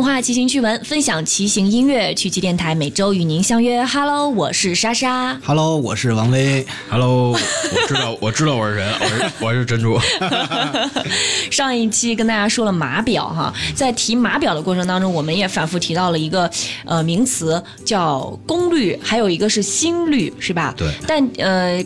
动画骑行趣闻，分享骑行音乐，趣骑电台每周与您相约。Hello，我是莎莎。Hello，我是王威。Hello，我知道，我知道我是谁，我是我是珍珠。上一期跟大家说了码表哈，在提码表的过程当中，我们也反复提到了一个呃名词叫功率，还有一个是心率，是吧？对但呃。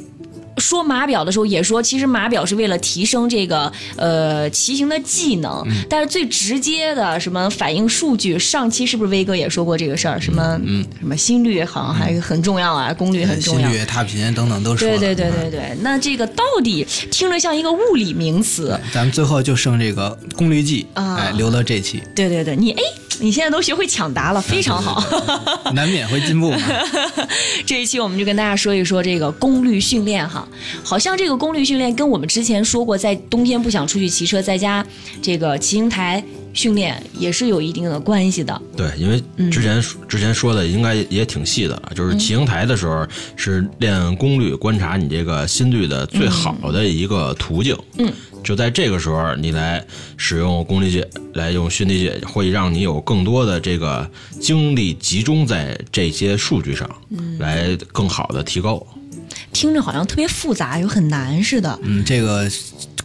说码表的时候也说，其实码表是为了提升这个呃骑行的技能，嗯。但是最直接的什么反映数据，上期是不是威哥也说过这个事儿？什么嗯什么心率好像还很重要啊，功率很重要。心率、踏频等等都说了。对对对对对，那这个到底听着像一个物理名词，咱们最后就剩这个功率计，啊。哎，留到这期，对对对，你哎，你现在都学会抢答了，非常好。难免会进步嘛。这一期我们就跟大家说一说这个功率训练哈，好像这个功率训练跟我们之前说过，在冬天不想出去骑车，在家这个骑行台训练也是有一定的关系的。对，因为之前、之前说的应该也挺细的了，就是骑行台的时候是练功率，观察你这个心率的最好的一个途径。嗯，就在这个时候，你来使用功率计，来用训练计，会让你有更多的这个精力集中在这些数据上，来更好的提高。听着好像特别复杂，又很难似的。嗯，这个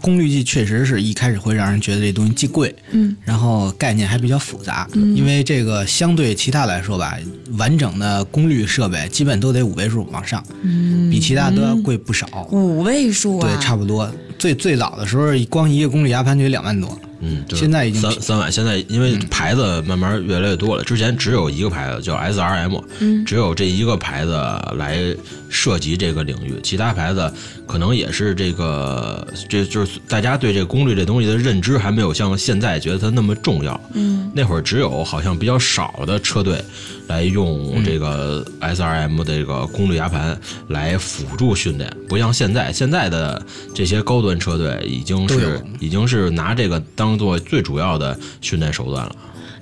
功率计确实是一开始会让人觉得这东西既贵，嗯，然后概念还比较复杂。嗯，因为这个相对其他来说吧，完整的功率设备基本都得五位数往上，嗯，比其他都要贵不少。五位数啊，对，差不多。最最早的时候，光一个功率压盘就得两万多。嗯，就是现在已经三三万，现在因为牌子慢慢越来越多了，之前只有一个牌子叫 SRM，嗯，只有这一个牌子来涉及这个领域，其他牌子可能也是这个，这就是大家对这个功率这东西的认知还没有像现在觉得它那么重要，嗯，那会儿只有好像比较少的车队来用这个 SRM 的这个功率压盘来辅助训练，不像现在，现在的这些高端车队已经是已经是拿这个当做最主要的训练手段了。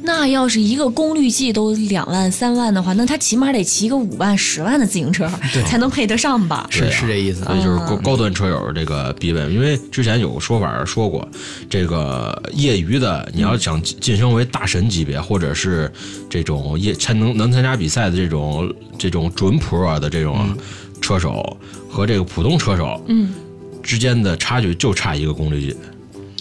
那要是一个功率计都两万三万的话，那他起码得骑个五万十万的自行车才能配得上吧？是是这意思。所以就是高高端车友这个必备，因为之前有个说法说过，这个业余的你要想晋升为大神级别，或者是这种业参能能参加比赛的这种这种准 pro 的这种车手和这个普通车手，嗯，之间的差距就差一个功率计。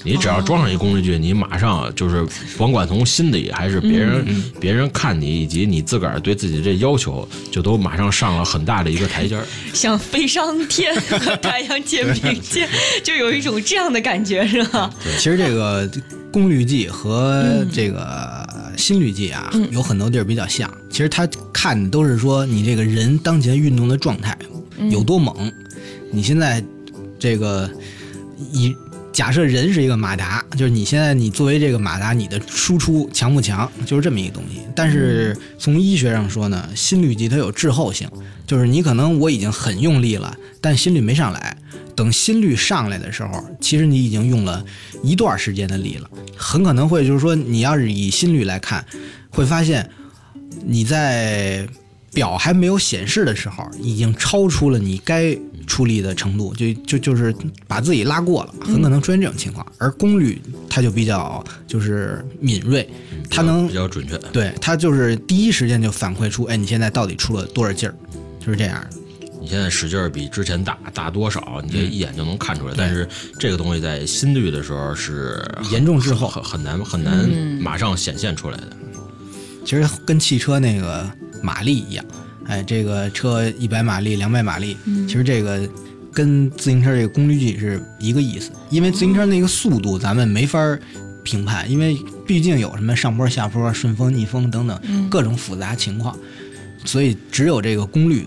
你只要装上一功率计，你马上就是甭管从心里还是别人、别人看你，以及你自个儿对自己这要求，就都马上上了很大的一个台阶儿。像飞上天和太阳肩并肩，就有一种这样的感觉，是吧？其实这个功率计和这个心率计啊，有很多地儿比较像。其实它看的都是说你这个人当前运动的状态有多猛。你现在这个以假设人是一个马达，就是你现在你作为这个马达，你的输出强不强，就是这么一个东西。但是从医学上说呢，心率计它有滞后性，就是你可能我已经很用力了，但心率没上来。等心率上来的时候，其实你已经用了一段时间的力了，很可能会就是说，你要是以心率来看，会发现你在表还没有显示的时候，已经超出了你该出力的程度，就就就是把自己拉过了，很可能出现这种情况。而功率它就比较就是敏锐，它能比较准确。对它就是第一时间就反馈出，哎，你现在到底出了多少劲儿，就是这样的。你现在使劲儿比之前大大多少，你这嗯一眼就能看出来。但是这个东西在心率的时候是严重滞后很很难很难嗯马上显现出来的。其实跟汽车那个马力一样，哎，这个车一百马力、两百马力，其实这个跟自行车这个功率计是一个意思。因为自行车那个速度咱们没法儿评判，因为毕竟有什么上坡、下坡、顺风、逆风等等各种复杂情况，所以只有这个功率，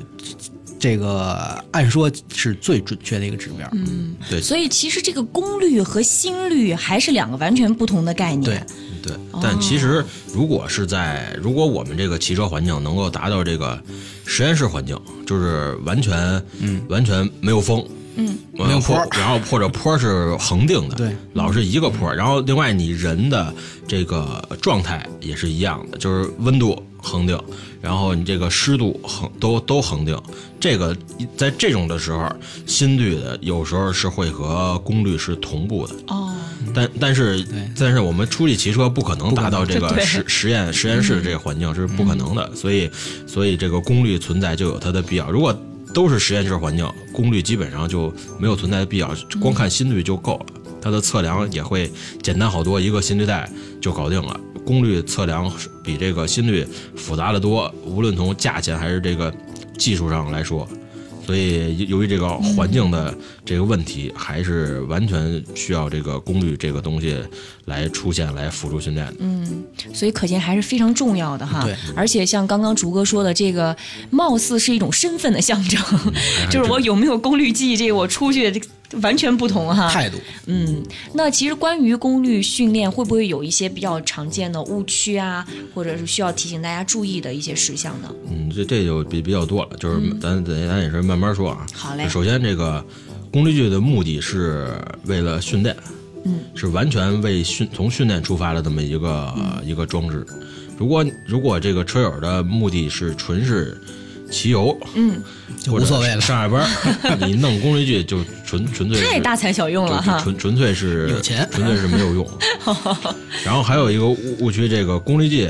这个按说是最准确的一个指标。嗯对所以其实这个功率和心率还是两个完全不同的概念。对对，但其实如果是在如果我们这个骑车环境能够达到这个实验室环境，就是完全嗯完全没有风。嗯，没有坡，然后或者坡是恒定的，对，老是一个坡。然后另外你人的这个状态也是一样的，就是温度恒定，然后你这个湿度恒都都恒定。这个在这种的时候，心率的有时候是会和功率是同步的。哦，但但是但是我们出去骑车不可能达到这个实实验实验室这个环境是不可能的，所以所以这个功率存在就有它的必要。如果都是实验室环境，功率基本上就没有存在的必要，光看心率就够了。它的测量也会简单好多，一个心率带就搞定了。功率测量比这个心率复杂的多，无论从价钱还是这个技术上来说。所以，由于这个环境的这个问题，还是完全需要这个功率这个东西来出现，来辅助训练的。嗯，所以可见还是非常重要的哈对。而且像刚刚竹哥说的，这个貌似是一种身份的象征，就是我有没有功率计，这个我出去这个完全不同哈。态度。嗯，那其实关于功率训练，会不会有一些比较常见的误区啊，或者是需要提醒大家注意的一些事项呢？嗯，这这就比比较多了，就是咱咱咱也是慢慢说啊。好嘞，首先，这个功率计的目的是为了训练，嗯，是完全为训从训练出发的这么一个、一个装置。如果如果这个车友的目的是纯是骑游，嗯，就无所谓了。上下班儿。你弄功率计就纯纯粹是太大材小用了哈。纯纯粹是有钱。纯粹是没有用。然后还有一个误误区，这个功率计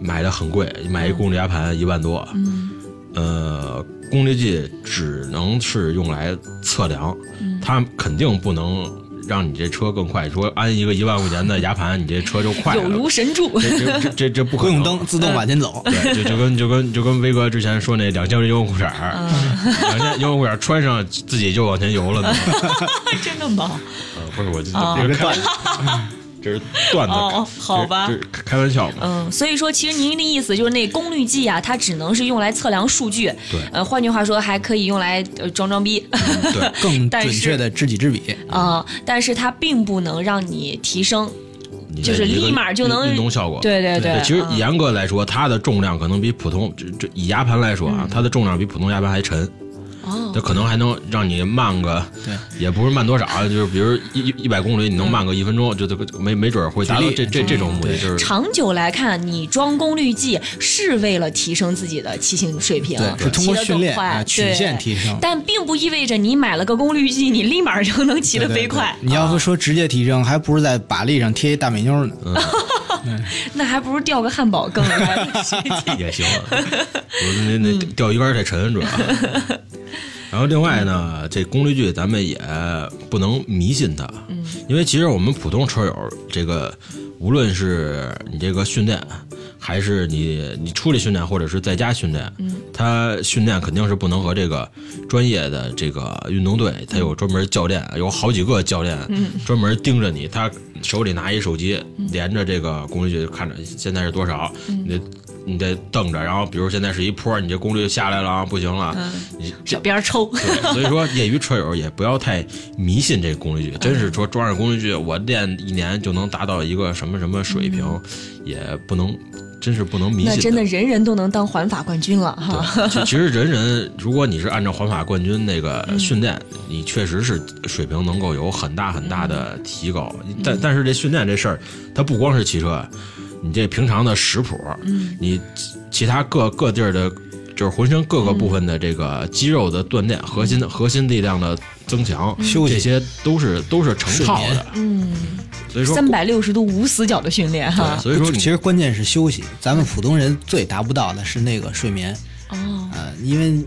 买的很贵，买一功率压盘一万多。嗯。呃，功率计只能是用来测量，它肯定不能让你这车更快。说安一个一万块钱的牙盘，你这车就快有了。如神助。这这这这这不可能不用蹬，自动往前走。对，就就跟就跟就跟威哥之前说那两件游泳裤衩儿，嗯两千游泳裤衩穿上自己就往前游了呢。真的吗？呃，不是我就哦这是开，这是段子，哦好吧开开玩笑嘛。嗯，所以说其实您的意思就是那功率计啊，它只能是用来测量数据。对呃，换句话说，还可以用来呃装装逼。对，更准确的知己知彼。啊、但是它并不能让你提升。就是立马就能运动效果。对对对，其实嗯严格来说，它的重量可能比普通这这以牙盘来说啊，它的重量比普通牙盘还沉。哦它可能还能让你慢个，对，也不是慢多少，就是比如一一百公里，你能慢个一分钟，就这个没没准儿会达到这这这种目的，就是长久来看，你装功率计是为了提升自己的骑行水平，对，是通过训练啊曲线提升。但并不意味着你买了个功率计，你立马就能骑得飞快。你要不说直接提升，还不如在把力上贴一大美妞呢。那还不如钓个汉堡更。也行。我那那钓鱼竿太沉，主要。然后另外呢，这功率计咱们也不能迷信它，因为其实我们普通车友这个，无论是你这个训练，还是你你出去训练，或者是在家训练，他训练肯定是不能和这个专业的这个运动队，他有专门教练，有好几个教练专门盯着你，他手里拿一手机，连着这个功率计看着现在是多少，你得你得瞪着，然后比如现在是一坡，你这功率下来了啊，不行了，你小边儿抽，对，所以说业余车友也不要太迷信这功率计，真是说装上功率计，我练一年就能达到一个什么什么水平，也不能，真是不能迷信。那真的人人都能当环法冠军了哈。其其实人人，如果你是按照环法冠军那个嗯。训练，你确实是水平能够有很大很大的提高。嗯。但但是这训练这事儿，它不光是骑车，你这平常的食谱，嗯你其其他各各地儿的，就是浑身各个部分的这个肌肉的锻炼、核心核心力量的增强，休息这些都是都是成套的。嗯，所以说，三百六十度无死角的训练哈对，。所以说其实关键是休息，咱们普通人最达不到的是那个睡眠。哦，呃，因为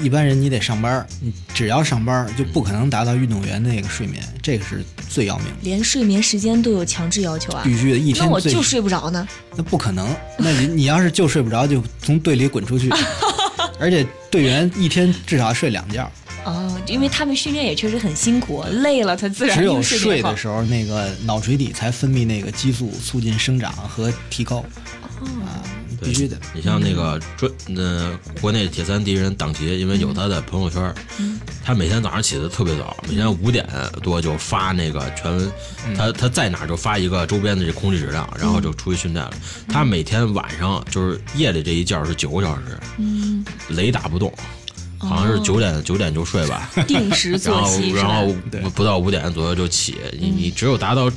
一般人你得上班，你只要上班就不可能达到运动员的那个睡眠，这个是最要命的，连睡眠时间都有强制要求啊。必须的，一天那我就睡不着呢。那不可能，那你你要是就睡不着，就从队里滚出去，而且队员一天至少睡两觉，哦，因为他们训练也确实很辛苦，累了他自然只有睡的时候，那个脑垂体才分泌那个激素，促进生长和提高，啊，必须的。你像那个专呃国内铁三第一人党旗，因为有他的朋友圈，他每天早上起得特别早，每天五点多就发那个全文，他他在哪儿就发一个周边的这空气质量，然后就出去训练了。他每天晚上就是夜里这一觉是九个小时，嗯，雷打不动，好像是九点九点就睡吧。定时然后作息是然后吧？不不到五点左右就起，你你只有达到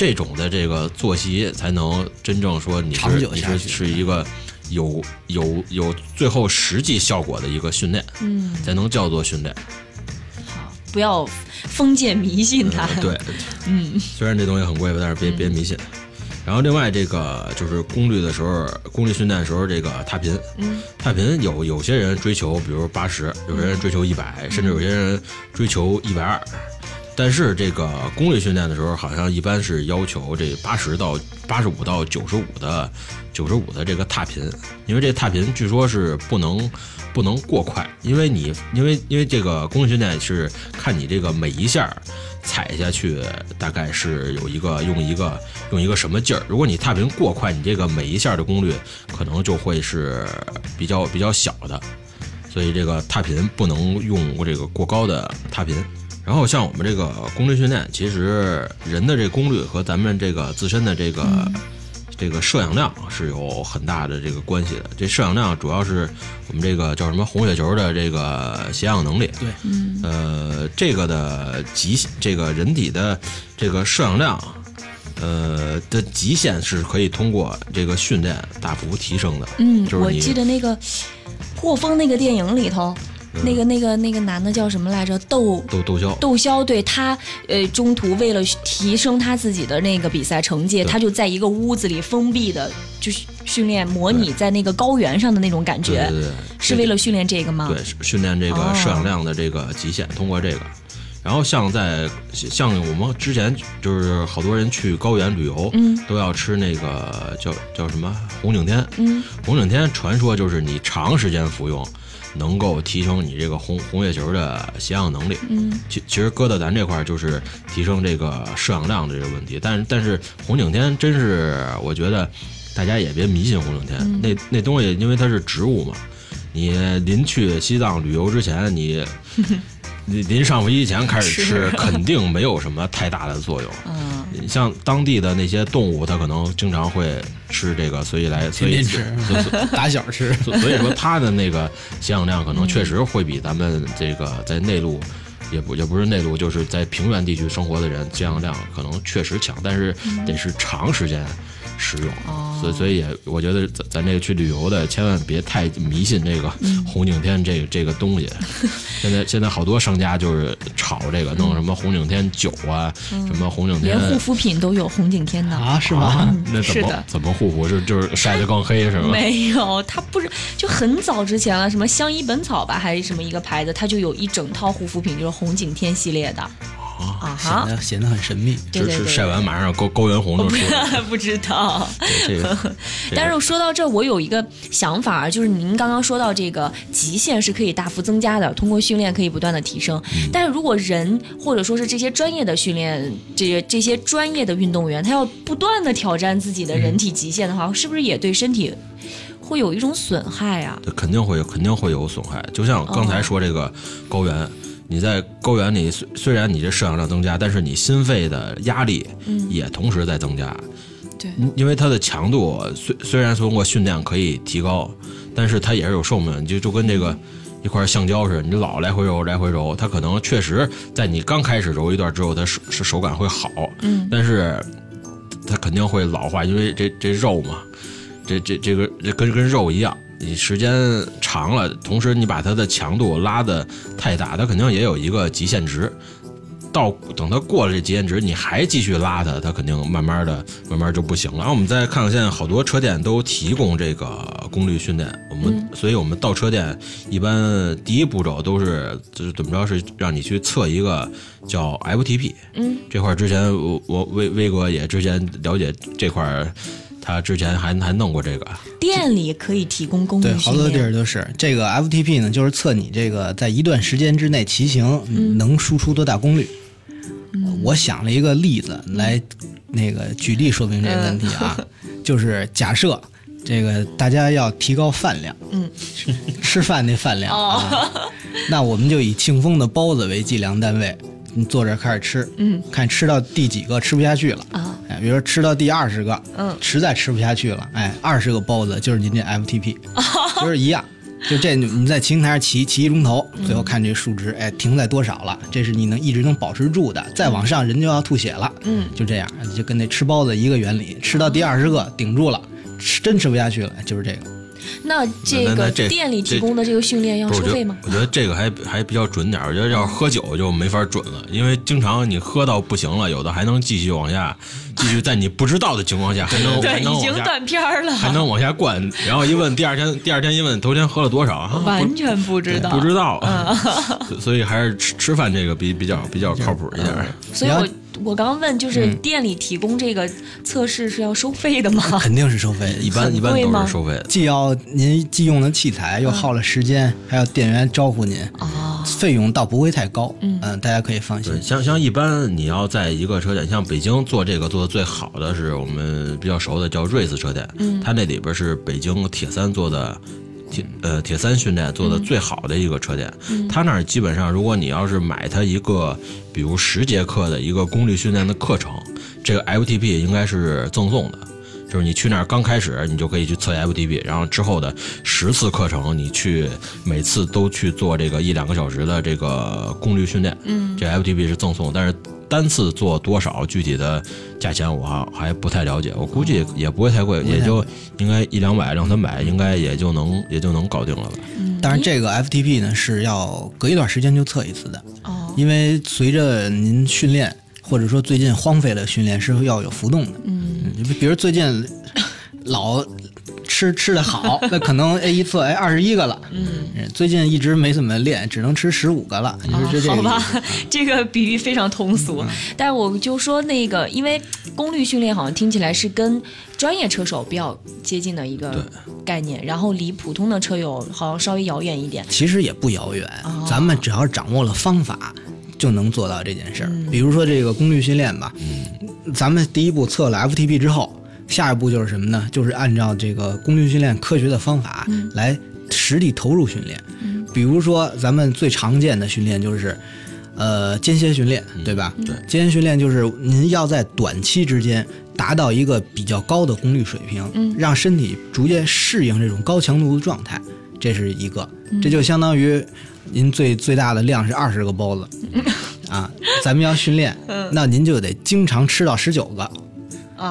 这种的这个作息，才能真正说你长是你是久下去是一个有有有最后实际效果的一个训练，嗯，才能叫做训练。好，不要封建迷信它。对，嗯，虽然这东西很贵吧，但是别别迷信。然后另外这个就是功率的时候，功率训练的时候，这个踏频，嗯，踏频有有些人追求，比如八十，有些人追求一百，甚至有些人追求一百二。但是这个功率训练的时候，好像一般是要求这八十到八十五到九十五的九十五的这个踏频，因为这踏频据说是不能不能过快，因为你因为因为这个功率训练是看你这个每一下踩下去大概是有一个用一个用一个什么劲儿，如果你踏频过快，你这个每一下的功率可能就会是比较比较小的，所以这个踏频不能用这个过高的踏频。然后像我们这个功率训练，其实人的这功率和咱们这个自身的这个、这个摄氧量是有很大的这个关系的。这摄氧量主要是我们这个叫什么红血球的这个携氧能力。对，呃，这个的极这个人体的这个摄氧量，呃的极限是可以通过这个训练大幅提升的。嗯，我就是你记得那个霍峰那个电影里头，那个那个那个男的叫什么来着？窦窦窦骁，窦骁，对他，呃，中途为了提升他自己的那个比赛成绩，他就在一个屋子里封闭的，就是训练模拟在那个高原上的那种感觉，对对对，是为了训练这个吗？对，训练这哦个摄氧量的这个极限，通过这个。然后像在像我们之前就是好多人去高原旅游，嗯都要吃那个叫叫什么红景天。嗯红景天传说就是你长时间服用，能够提升你这个红红血球的携氧能力。嗯。其其实搁到咱这块儿就是提升这个摄氧量的这个问题，但是但是红景天真是我觉得大家也别迷信红景天，嗯。那那东西因为它是植物嘛，你临去西藏旅游之前，你 你临上飞机前开始吃，肯定没有什么太大的作用。嗯，你像当地的那些动物，它可能经常会吃这个，所以来所以天天吃所以 打小吃。所所以说它的那个血氧量可能确实会比咱们这个在内陆，也不也不是内陆，就是在平原地区生活的人降氧量可能确实强，但是得是长时间使用。哦所以所以也我觉得咱咱这个去旅游的千万别太迷信这个红景天这个这个东西。现在现在好多商家就是炒这个，弄什么红景天酒啊，什么红景天连护肤品都有红景天的。啊，是吗？啊，那怎么怎么护肤？是就是晒得更黑是吗？没有，它不是就很早之前了，什么相宜本草吧，还是什么一个牌子，它就有一整套护肤品，就是红景天系列的。啊显，得显得很神秘。对对对，是是晒完马上高高原红就出来了。不知道。对 这个，但是说到这，我有一个想法，就是您刚刚说到这个极限是可以大幅增加的，通过训练可以不断的提升。但是如果人或者说是这些专业的训练，这些这些专业的运动员，他要不断的挑战自己的人体极限的话，是不是也对身体会有一种损害啊？对肯定会有，肯定会有损害。就像刚才说这个高原，你在高原里虽虽然你这摄氧量增加，但是你心肺的压力也同时在增加。对因因为它的强度虽虽然通过训练可以提高，但是它也是有寿命，就就跟这个一块橡胶似的，你老来回揉来回揉，它可能确实在你刚开始揉一段之后，它手是手感会好，嗯，但是它肯定会老化，因为这这肉嘛，这这这个这跟跟肉一样，你时间长了，同时你把它的强度拉的太大，它肯定也有一个极限值。到等它过了这极限值，你还继续拉它，它肯定慢慢的、慢慢就不行了。然后我们再看看，现在好多车店都提供这个功率训练，我们、所以我们到车店一般第一步骤都是就是怎么着是让你去测一个叫 FTP，嗯，这块儿之前我我威威哥也之前了解这块儿，他之前还还弄过这个，店里可以提供功率对，好多地练。儿都是。这个 FTP 呢，就是测你这个在一段时间之内骑行嗯。能输出多大功率。呃我想了一个例子来那个举例说明这个问题啊，就是假设这个大家要提高饭量，嗯，吃饭那饭量哦。啊，那我们就以庆丰的包子为计量单位，你坐这儿开始吃，嗯，看吃到第几个吃不下去了。啊，哎，比如说吃到第二十个，嗯实在吃不下去了，哎，二十个包子就是您这 FTP，就是一样。就这，你在骑行台上骑骑一钟头，最后看这数值，哎，停在多少了？这是你能一直能保持住的。再往上，人就要吐血了。嗯，就这样，就跟那吃包子一个原理，吃到第二十个顶住了，吃真吃不下去了，就是这个。那这个店里提供的这个训练要不是我觉得收费吗？我觉得这个还还比较准点儿。我觉得要是喝酒就没法准了，因为经常你喝到不行了，有的还能继续往下，继续在你不知道的情况下还能还对，能往下已经断片了，还能往下灌，然后一问第二天，第二天一问头天喝了多少，啊完全不知道，不知道，所以还是吃吃饭这个比比较比较靠谱一点儿。所以我我刚刚问，就是嗯店里提供这个测试是要收费的吗？肯定是收费的，一般一般都是收费的。既要您既用了器材，又耗了时间，还要店员招呼您，哦，费用倒不会太高。嗯，大家可以放心，。像像一般你要在一个车店，像北京做这个做的最好的是我们比较熟的叫瑞斯车店，嗯，它那里边是北京铁三做的。铁呃铁三训练做的最好的一个车店，它那儿基本上，如果你要是买他一个，比如十节课的一个功率训练的课程，这个 FTP 应该是赠送的，就是你去那儿刚开始你就可以去测 FTP，然后之后的十次课程你去每次都去做这个一两个小时的这个功率训练，嗯，这 FTP 是赠送，但是单次做多少具体的价钱我还还不太了解，我估计也不会太贵，也就应该一两百两三百应该也就能也就能搞定了吧。当然，这个 FTP 呢是要隔一段时间就测一次的，哦，因为随着您训练，或者说最近荒废了训练是要有浮动的。嗯，比如最近老吃吃的好，那可能哎一测哎二十一个了。嗯，最近一直没怎么练，只能吃十五个了。你说这这哦好吧这个比喻非常通俗，嗯 但是我就说那个，因为功率训练好像听起来是跟专业车手比较接近的一个概念，然后离普通的车友好像稍微遥远一点。其实也不遥远，哦咱们只要掌握了方法，就能做到这件事儿。嗯比如说这个功率训练吧，咱们第一步测了 FTP 之后，下一步就是什么呢？就是按照这个功率训练科学的方法嗯来实地投入训练。比如说咱们最常见的训练就是。呃，间歇训练，对吧？对间歇训练就是您要在短期之间达到一个比较高的功率水平，让身体逐渐适应这种高强度的状态，这是一个。这就相当于您最最大的量是二十个包子，啊，咱们要训练，那您就得经常吃到十九个啊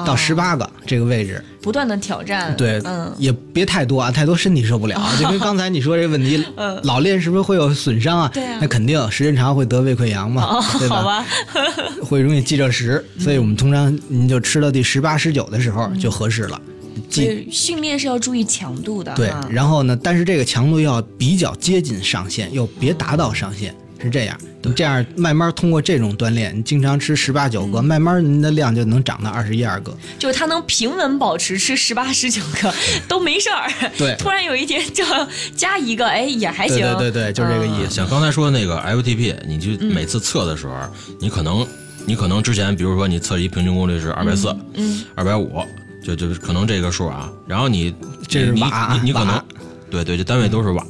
到十八个这个位置，不断的挑战，对，嗯，也别太多啊，太多身体受不了。就跟刚才你说这个问题，老练是不是会有损伤啊？对啊。那肯定，时间长会得胃溃疡嘛，哦，对好吧，会容易记着食，所以我们通常您就吃到第十八、十九的时候就合适了。记。训练是要注意强度的，对啊，然后呢，但是这个强度要比较接近上限，又别达到上限，是这样。你这样慢慢通过这种锻炼，你经常吃十八九个，慢慢您的量就能长到二十一二个。就是他能平稳保持吃十八十九个 都没事儿，对突然有一天就要加一个，哎，也还行，对对对，就是这个意思。像刚才说的那个 FTP，你就嗯每次测的时候，你可能你可能之前，比如说你测一平均功率是二百四，嗯，二百五，就就可能这个数啊，然后你这是你瓦你你可能瓦。对对，这单位都是瓦，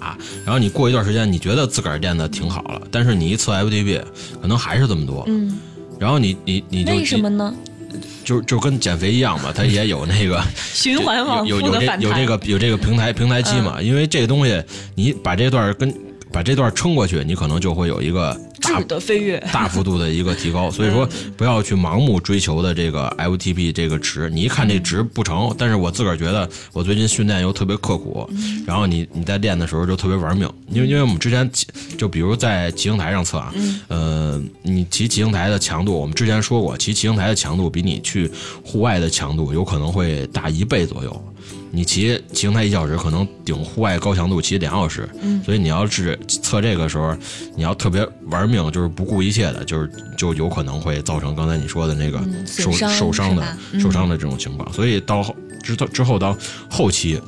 然后你过一段时间，你觉得自个儿练的挺好了，但是你一测 FDB，可能还是这么多，嗯，然后你你你就为什么呢？就就跟减肥一样嘛，它也有那个 循环往复的反弹，有这个有这个平台平台期嘛，因为这个东西你把这段跟把这段撑过去，你可能就会有一个大质的飞跃，大幅度的一个提高，所以说不要去盲目追求的这个 FTP 这个值。你一看这值不成，但是我自个儿觉得我最近训练又特别刻苦，然后你你在练的时候就特别玩命，因为因为我们之前就比如在骑行台上测啊，呃，你骑骑行台的强度，我们之前说过，骑骑行台的强度比你去户外的强度有可能会大一倍左右。你骑骑行台一小时，可能顶户外高强度骑两小时，所以你要是测这个时候，你要特别玩命，就是不顾一切的，就是就有可能会造成刚才你说的那个嗯受、受伤的受伤的这种情况。所以到后之之后到后期，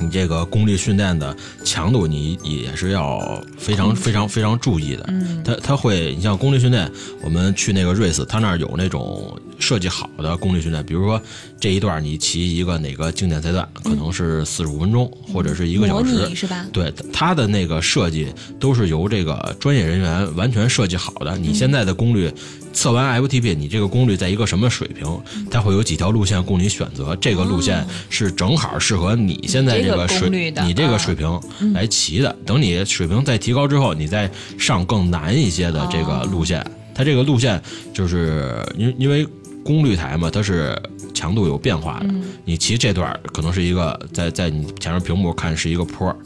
你这个功率训练的强度，你也是要非常非常非常注意的。嗯它它会，你像功率训练，我们去那个瑞斯，它那儿有那种设计好的功率训练，比如说这一段你骑一个哪个经典赛段，可能是四十五分钟或者是一个小时，是吧？对，它的那个设计都是由这个专业人员完全设计好的。你现在的功率测完 FTP，你这个功率在一个什么水平？它会有几条路线供你选择，这个路线是正好适合你现在这个水你这个啊水平来骑的。等你水平再提高之后，你再上更难一些的这个路线。它这个路线就是因因为。功率台嘛，它是强度有变化的。嗯你骑这段儿可能是一个在在你前面屏幕看是一个坡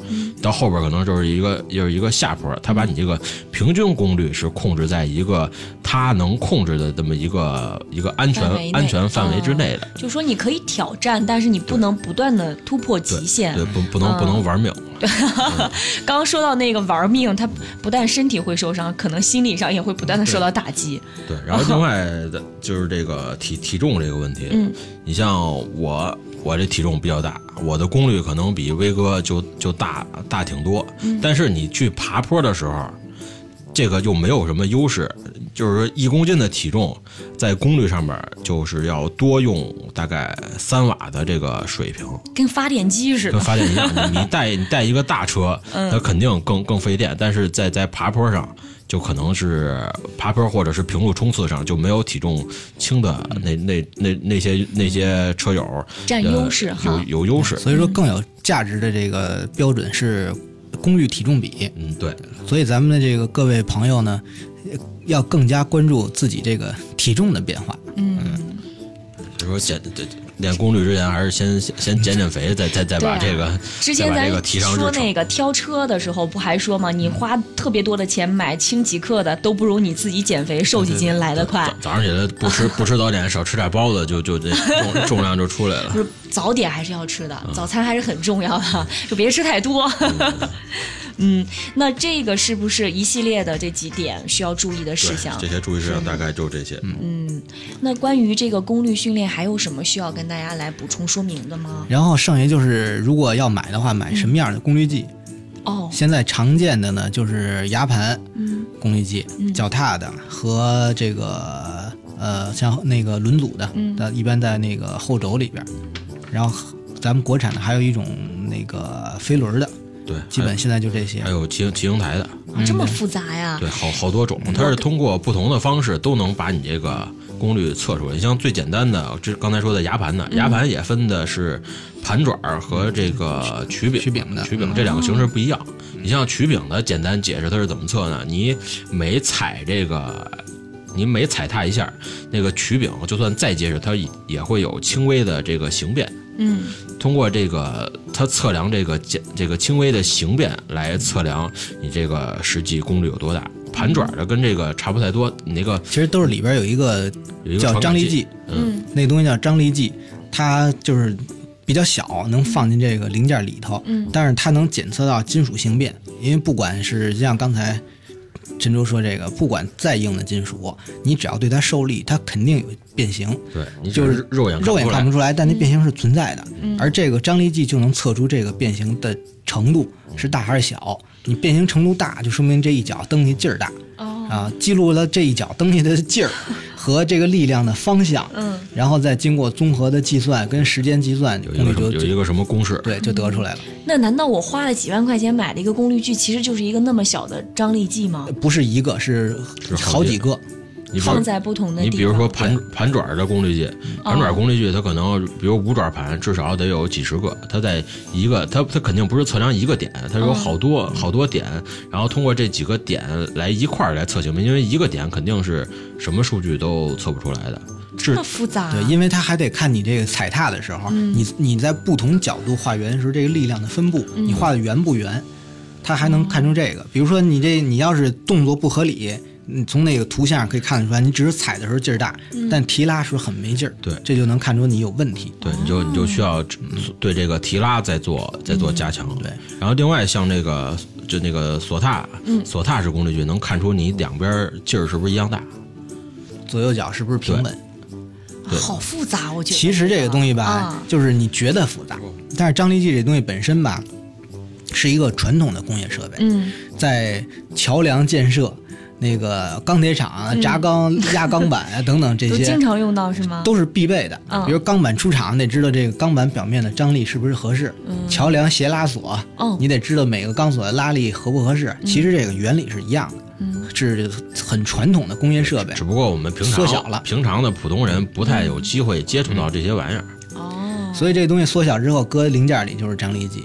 到后边儿可能就是一个又是一个下坡儿。它把你这个平均功率是控制在一个它能控制的这么一个一个安全安全范围之内的。就说你可以挑战，但是你不能不断的突破极限。对，不不能不嗯能玩命。刚 刚说到那个玩命，他不但身体会受伤，可能心理上也会不断的受到打击。对，然后另 外的就是这个体体重这个问题。嗯，你像我，我这体重比较大，我的功率可能比威哥就就大大挺多。嗯但是你去爬坡的时候，这个就没有什么优势，就是说一公斤的体重在功率上面就是要多用大概三瓦的这个水平，跟发电机似的跟。发电一样。你你带你带一个大车，嗯它肯定更更费电，但是在在爬坡上。就可能是爬坡或者是平路冲刺上就没有体重轻的那那那那些那些车友占优势有有优势。所以说更有价值的这个标准是功率体重比。嗯，对，所以咱们的这个各位朋友呢，要更加关注自己这个体重的变化。嗯，所以说减这练功率之前还是先先先减减肥，再再再把这个之前咱再把这个提上日程。说那个挑车的时候，不还说吗？你花特别多的钱买轻几克的，都不如你自己减肥瘦几斤来得快早。上起来不吃不吃早点，少吃点包子，就就这重重量就出来了。是 早点还是要吃的，嗯早餐还是很重要的，就别吃太多。嗯，那这个是不是一系列的这几点需要注意的事项，这？些注意事项大概就这些。嗯，那关于这个功率训练，还有什么需要跟大家来补充说明的吗？然后剩下就是，如果要买的话，买什么样的功率计？哦，现在常见的呢，就是牙盘嗯功率计、脚踏的和这个呃像那个轮组的，嗯一般在那个后轴里边儿。然后咱们国产的还有一种那个飞轮的，对，基本现在就这些还。有骑骑行台的，啊这么复杂呀？对，好好多种，它是通过不同的方式都能把你这个功率测出来。你像最简单的，这刚才说的牙盘的，牙盘也分的是盘爪儿和这个曲柄，曲柄的曲柄这两个形式不一样。你像曲柄的，简单解释它是怎么测呢？你每踩这个。你每踩踏一下，那个曲柄就算再结实，它也也会有轻微的这个形变。嗯通过这个，它测量这个简这个轻微的形变来测量你这个实际功率有多大。盘转的跟这个差不太多，你那个其实都是里边有一个叫张力计，嗯那东西叫张力计，它就是比较小，能放进这个零件里头，嗯但是它能检测到金属形变，因为不管是像刚才陈舟说这个，不管再硬的金属，你只要对它受力，它肯定有变形，对你就是肉眼肉眼看不出出来，但那变形是存在的。嗯而这个张力计就能测出这个变形的程度是大还是小。你变形程度大，就说明这一脚蹬起劲儿大哦啊，记录了这一脚蹬下的劲儿 和这个力量的方向，嗯然后再经过综合的计算跟时间计算，有一功率就个有一个什么公式，对就得出来了。那难道我花了几万块钱买了一个功率计，其实就是一个那么小的张力计吗？不是一个，是是好几好几个。你放在不同的地方。你比如说盘盘爪的功率计，盘爪功率计它可能比如五转盘至少得有几十个，它在一个它它肯定不是测量一个点，它有好多好多点，然后通过这几个点来一块儿来测形变，因为一个点肯定是什么数据都测不出来的，这么复杂、啊，对，因为它还得看你这个踩踏的时候，你你在不同角度画圆的时候，这个力量的分布，你画的圆不圆，它还能看出这个。比如说你这你要是动作不合理，你从那个图像上可以看得出来，你只是踩的时候劲儿大，但提拉时候很没劲儿，对这就能看出你有问题。对，你就你就需要对这个提拉再做再做加强。对，然后另外像这个就那个索踏，嗯锁踏式功率矩能看出你两边劲儿是不是一样大。左右脚是不是平稳？好复杂，我觉得。其实这个东西吧，啊就是你觉得复杂，但是张力计这东西本身吧，是一个传统的工业设备，嗯在桥梁建设、那个钢铁厂啊、轧钢、压钢板啊 等等这都些经常用到是吗？都是必备的。嗯比如钢板出厂，得知道这个钢板表面的张力是不是合适；桥梁斜拉锁，哦你得知道每个钢索的拉力合不合适。其实这个原理是一样的，嗯是很传统的工业设备只。不过我们平常缩小了平常的普通人不太有机会接触到这些玩意儿。哦，所以这东西缩小之后，搁零件里就是张力计，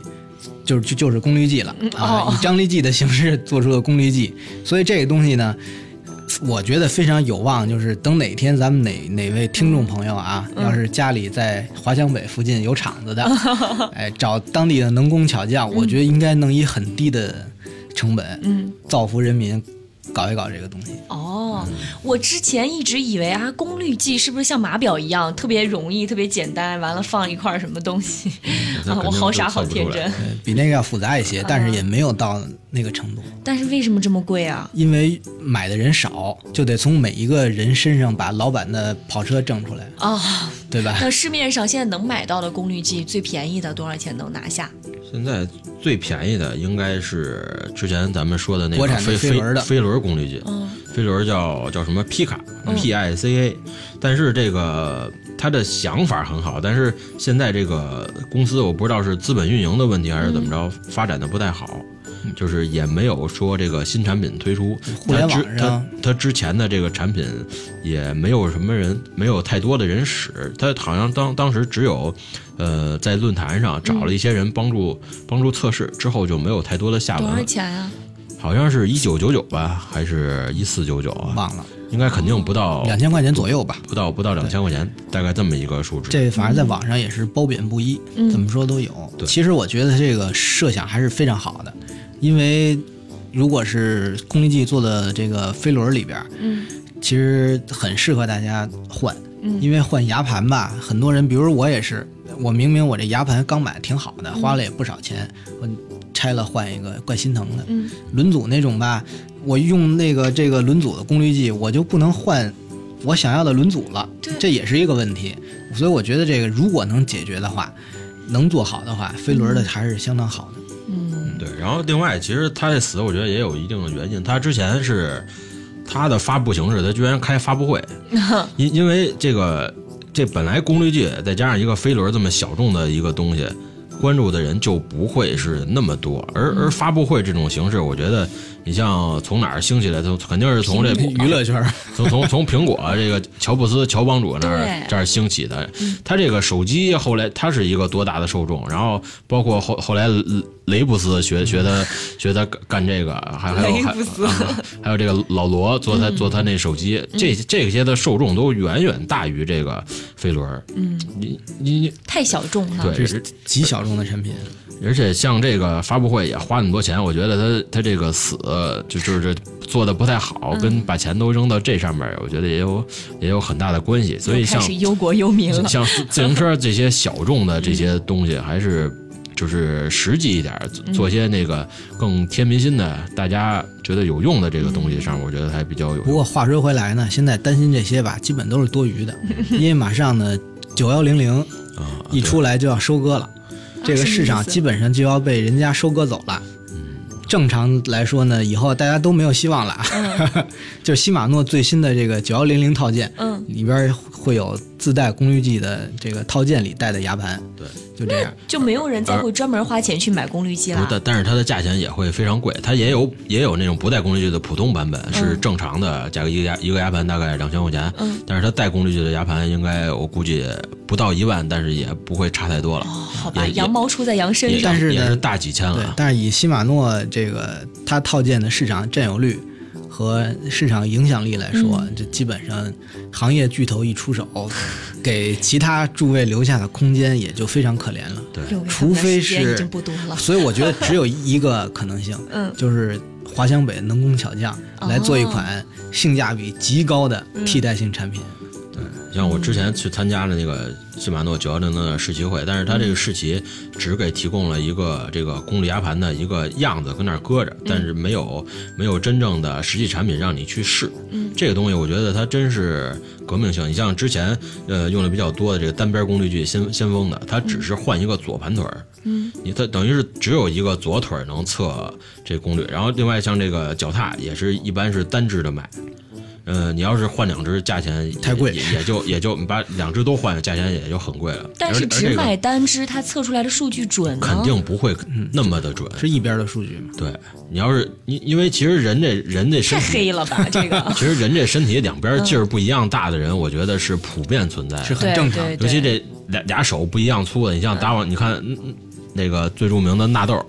就是就就是功率计了啊，哦。以张力计的形式做出的功率计。所以这个东西呢，我觉得非常有望，就是等哪天咱们哪哪位听众朋友啊，嗯要是家里在华强北附近有厂子的，哎，找当地的能工巧匠，我觉得应该能以很低的成本，嗯，造福人民，搞一搞这个东西。哦，我之前一直以为啊，功率计是不是像码表一样特别容易、特别简单，完了放一块儿什么东西啊？我好傻好天真。呃比那个要复杂一些，但是也没有到那个程度，但是为什么这么贵啊？因为买的人少，就得从每一个人身上把老板的跑车挣出来，啊、对吧？那市面上现在能买到的功率计最便宜的多少钱能拿下？现在最便宜的应该是之前咱们说的那国产飞飞轮的飞轮功率计，嗯飞轮叫叫什么皮卡 P I C A，但是这个它的想法很好，但是现在这个公司我不知道是资本运营的问题还是怎么着，发展的不太好。就是也没有说这个新产品推出，互联网上它它之前的这个产品也没有什么人，没有太多的人使，它好像当当时只有，呃，在论坛上找了一些人帮助、帮助测试，之后就没有太多的下文多少。钱啊？好像是一九九九吧，还是一四九九啊？忘了应该肯定不到两千块钱左右吧。不到不到两千块钱，大概这么一个数值。这反正在网上也是褒贬不一，嗯怎么说都有。对其实我觉得这个设想还是非常好的，因为如果是功率计做的这个飞轮里边，嗯其实很适合大家换，嗯因为换牙盘吧，很多人，比如我也是，我明明我这牙盘刚买挺好的，花了也不少钱，我拆了换一个，怪心疼的。嗯轮组那种吧，我用那个这个轮组的功率计，我就不能换我想要的轮组了对，这也是一个问题。所以我觉得这个如果能解决的话，能做好的话，飞轮的还是相当好的。然后另外，其实他这死，我觉得也有一定的原因。他之前是他的发布形式，他居然开发布会，因因为这个这本来功率计再加上一个飞轮这么小众的一个东西，关注的人就不会是那么多。而而发布会这种形式，我觉得你像从哪儿兴起来，从肯定是从这娱乐圈儿，从从从苹果这个乔布斯乔帮主那儿对这儿兴起的，他这个手机后来他是一个多大的受众，然后包括后后来雷雷布斯学学他 学他干干这个，还还有还、啊还有这个老罗做他做他那手机，这这些的受众都远远大于这个飞轮儿。嗯，你你你太小众了。对这是极小众的产品。而且像这个发布会也花那么多钱，我觉得他他这个死就就是这做的不太好，跟把钱都扔到这上面，我觉得也有也有很大的关系。所以像忧国忧民了。像自自行车这些小众的这些东西，还是就是实际一点儿，做些那个更贴民心的，大家觉得有用的这个东西上，我觉得还比较有。不过话说回来呢，现在担心这些吧，基本都是多余的，因为马上呢，九幺零零啊，一出来就要收割了，这个市场基本上就要被人家收割走了。正常来说呢，以后大家都没有希望了。就是西马诺最新的这个九幺零零套件，嗯，里边会有自带功率计的这个套件里带的牙盘，对，就这样。就没有人再会专门花钱去买功率计了。不但但是它的价钱也会非常贵，它也有也有那种不带功率计的普通版本，是正常的价格，一个牙一个牙盘大概两千块钱，嗯但是它带功率计的牙盘应该我估计不到一万，但是也不会差太多了，哦，好吧，羊毛出在羊身上。但是呢也是大几千了，。但是以西马诺这个它套件的市场占有率和市场影响力来说，这基本上行业巨头一出手，给其他诸位留下的空间也就非常可怜了。对除非是已经不多了。所以我觉得只有 一个可能性，嗯就是华强北能工巧匠哦来做一款性价比极高的替代性产品。像我之前去参加了那个西马诺九幺零的试骑会，但是它这个试骑只给提供了一个这个功率压盘的一个样子，跟那儿搁着，但是没有没有真正的实际产品让你去试。嗯这个东西我觉得它真是革命性。你像之前呃用的比较多的这个单边功率计先先锋的，它只是换一个左盘腿儿，嗯，你它等于是只有一个左腿儿能测这功率，然后另外像这个脚踏也是一般是单只的买。呃，你要是换两只，价钱太贵也也就也就你把两只都换，价钱也就很贵了。但是只买单只，它测出来的数据准呢？肯定不会那么的准。是一边的数据嘛？对你要是因，因为其实人这人这身太体，黑了吧？这个 其实人这身体两边劲儿不一样大的人，我觉得是普遍存在的。是很正常。尤其这俩俩手不一样粗的，你像打网，你看嗯嗯那个最著名的纳豆，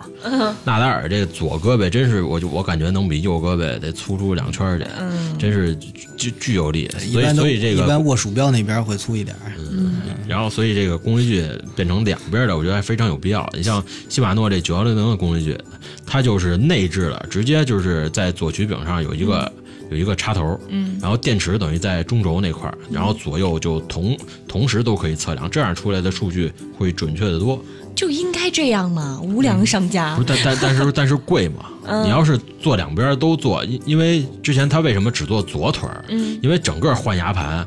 纳达尔这个左胳膊真是我就我感觉能比右胳膊得粗出两圈去。嗯，真是具具有力。一所以般都一所以这个一般握鼠标那边会粗一点嗯。然后，所以这个功率计变成两边的，我觉得还非常有必要。你像西马诺这九幺零零的功率计，它就是内置了，直接就是在左曲柄上有一个、有一个插头，嗯，然后电池等于在中轴那块儿，然后左右就同同时都可以测量，这样出来的数据会准确的多。就应该这样嘛，无良商家不是，。但但但是但是贵嘛。你要是做两边都做，因因为之前他为什么只做左腿儿？嗯，因为整个换牙盘，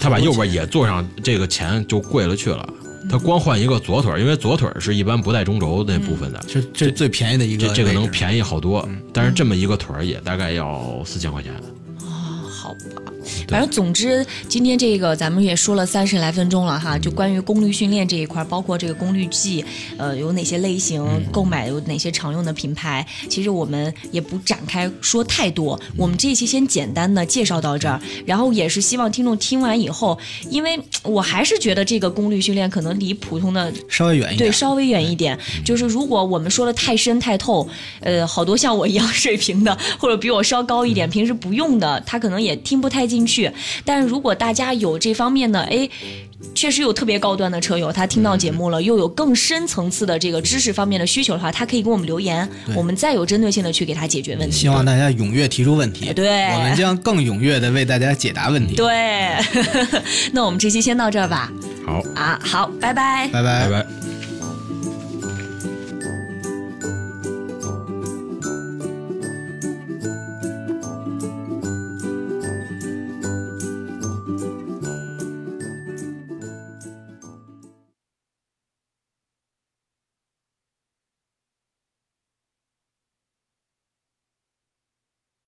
他把右边也做上，这个钱就贵了去了。他光换一个左腿，因为左腿是一般不带中轴那部分的，这这最便宜的一个这这个能便宜好多。但是这么一个腿儿也大概要四千块钱。啊好吧，反正总之，今天这个咱们也说了三十来分钟了哈，就关于功率训练这一块，包括这个功率计，呃，有哪些类型，购买有哪些常用的品牌，其实我们也不展开说太多。我们这一期先简单的介绍到这儿，然后也是希望听众听完以后，因为我还是觉得这个功率训练可能离普通的稍微远一点。对稍微远一点。就是如果我们说的太深太透，呃，好多像我一样水平的，或者比我稍高一点，平时不用的，他可能也听不太进去。但如果大家有这方面的，哎。确实有特别高端的车友，他听到节目了，又有更深层次的这个知识方面的需求的话，他可以给我们留言，我们再有针对性的去给他解决问题。希望大家踊跃提出问题，对我们将更踊跃的为大家解答问题。对，那我们这期先到这儿吧。好，啊，好，拜拜。拜拜拜拜。